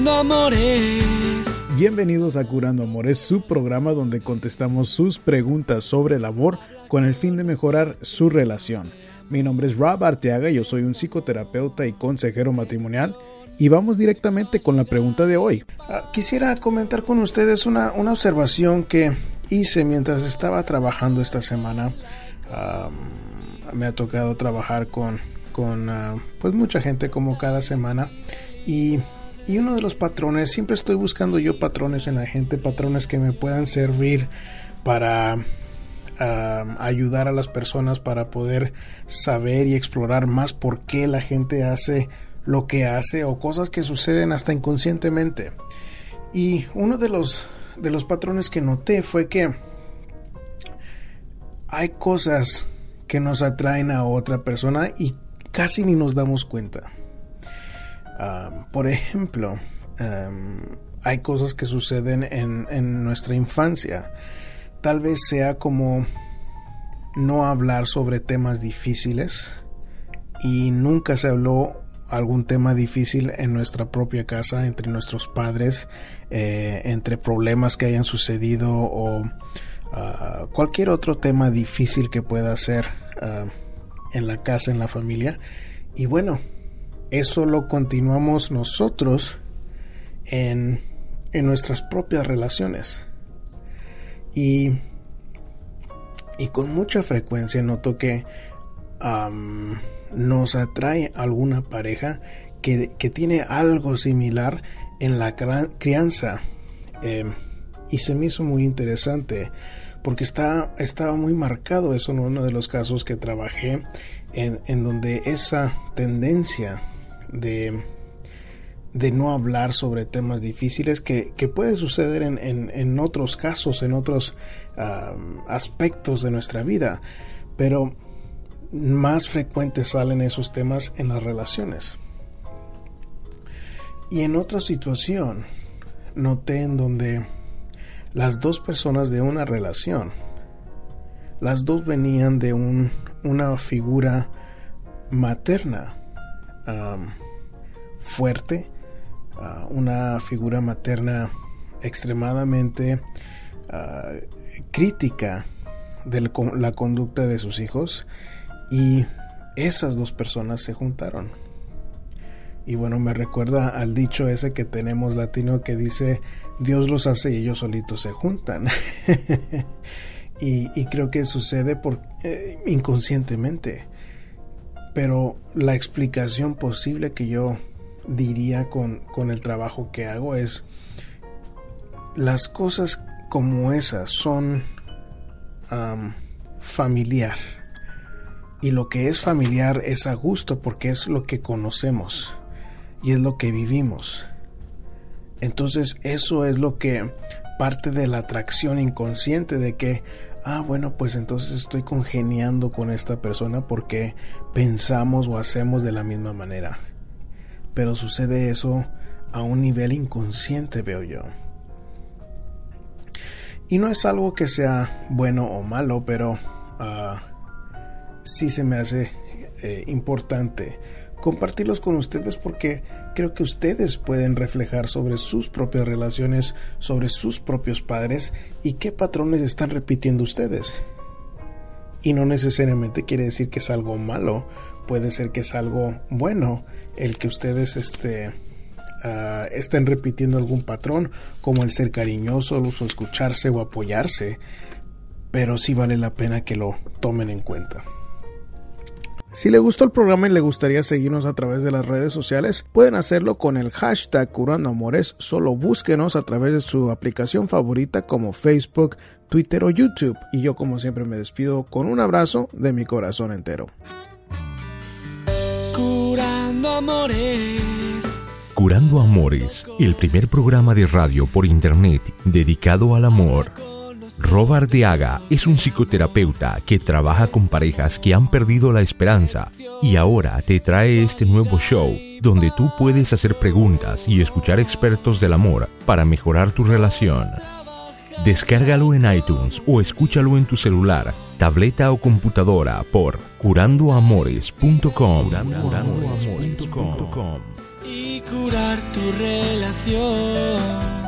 Curando Amores. Bienvenidos a Curando Amores, su programa donde contestamos sus preguntas sobre el amor con el fin de mejorar su relación. Mi nombre es Rob Arteaga, yo soy un psicoterapeuta y consejero matrimonial. Y vamos directamente con la pregunta de hoy. Ah, quisiera comentar con ustedes una, una, observación que hice mientras estaba trabajando esta semana. me ha tocado trabajar con, con uh, pues mucha gente como cada semana. Y, y uno de los patrones, siempre estoy buscando yo patrones en la gente, patrones que me puedan servir para ayudar a las personas para poder saber y explorar más por qué la gente hace lo que hace o cosas que suceden hasta inconscientemente. Y uno de los, de los patrones que noté fue que hay cosas que nos atraen a otra persona y casi ni nos damos cuenta. Por ejemplo, hay cosas que suceden en, en nuestra infancia tal vez sea como no hablar sobre temas difíciles y nunca se habló algún tema difícil en nuestra propia casa, entre nuestros padres, eh, entre problemas que hayan sucedido o ah, cualquier otro tema difícil que pueda ser ah, en la casa, en la familia. Y bueno, eso lo continuamos nosotros en, en nuestras propias relaciones. Y, y con mucha frecuencia noto que nos atrae alguna pareja que, tiene algo similar en la crianza. Em, y se me hizo muy interesante porque está, estaba muy marcado eso en uno de los casos que trabajé en, en donde esa tendencia de de no hablar sobre temas difíciles que, puede suceder en, otros casos, en otros aspectos de nuestra vida, pero más frecuentes salen esos temas en las relaciones. Y en otra situación, noté en donde las dos personas de una relación, las dos venían de un, una figura materna fuerte, una figura materna extremadamente ah, crítica de la conducta de sus hijos y esas dos personas se juntaron. Y bueno, me recuerda al dicho ese que tenemos latino que dice, Dios los hace y ellos solitos se juntan. y, creo que sucede por, eh, inconscientemente. Pero la explicación posible que yo diría con, el trabajo que hago es las cosas como esas son familiar. Y lo que es familiar es a gusto porque es lo que conocemos y es lo que vivimos. Entonces eso es lo que parte de la atracción inconsciente de que ah bueno pues entonces estoy congeniando con esta persona porque pensamos o hacemos de la misma manera pero sucede eso a un nivel inconsciente, veo yo. Y no es algo que sea bueno o malo, pero ah, sí se me hace eh, importante compartirlos con ustedes porque creo que ustedes pueden reflejar sobre sus propias relaciones, sobre sus propios padres y qué patrones están repitiendo ustedes. Y no necesariamente quiere decir que es algo malo, puede ser que es algo bueno el que ustedes este, ah, estén repitiendo algún patrón, como el ser cariñosos o escucharse o apoyarse, pero sí vale la pena que lo tomen en cuenta. Si le gustó el programa y le gustaría seguirnos a través de las redes sociales, pueden hacerlo con el hashtag Curando Amores. Solo búsquenos a través de su aplicación favorita como Facebook, Twitter o YouTube. Y yo como siempre me despido con un abrazo de mi corazón entero. Curando Amores. Curando Amores, el primer programa de radio por internet dedicado al amor. Robert Deaga es un psicoterapeuta que trabaja con parejas que han perdido la esperanza y ahora te trae este nuevo show donde tú puedes hacer preguntas y escuchar expertos del amor para mejorar tu relación. Descárgalo en iTunes o escúchalo en tu celular, tableta o computadora por curandoamores.com. y curar tu relación.